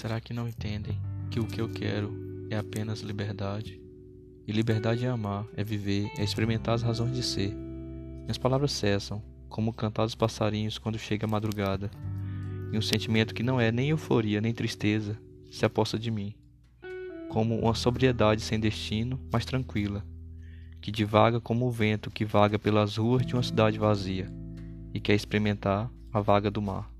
Será que não entendem que o que eu quero é apenas liberdade? E liberdade é amar, é viver, é experimentar as razões de ser. Minhas palavras cessam, como o cantar dos passarinhos quando chega a madrugada, e um sentimento que não é nem euforia nem tristeza se aposta de mim, como uma sobriedade sem destino, mas tranquila, que divaga como o vento que vaga pelas ruas de uma cidade vazia e quer experimentar a vaga do mar.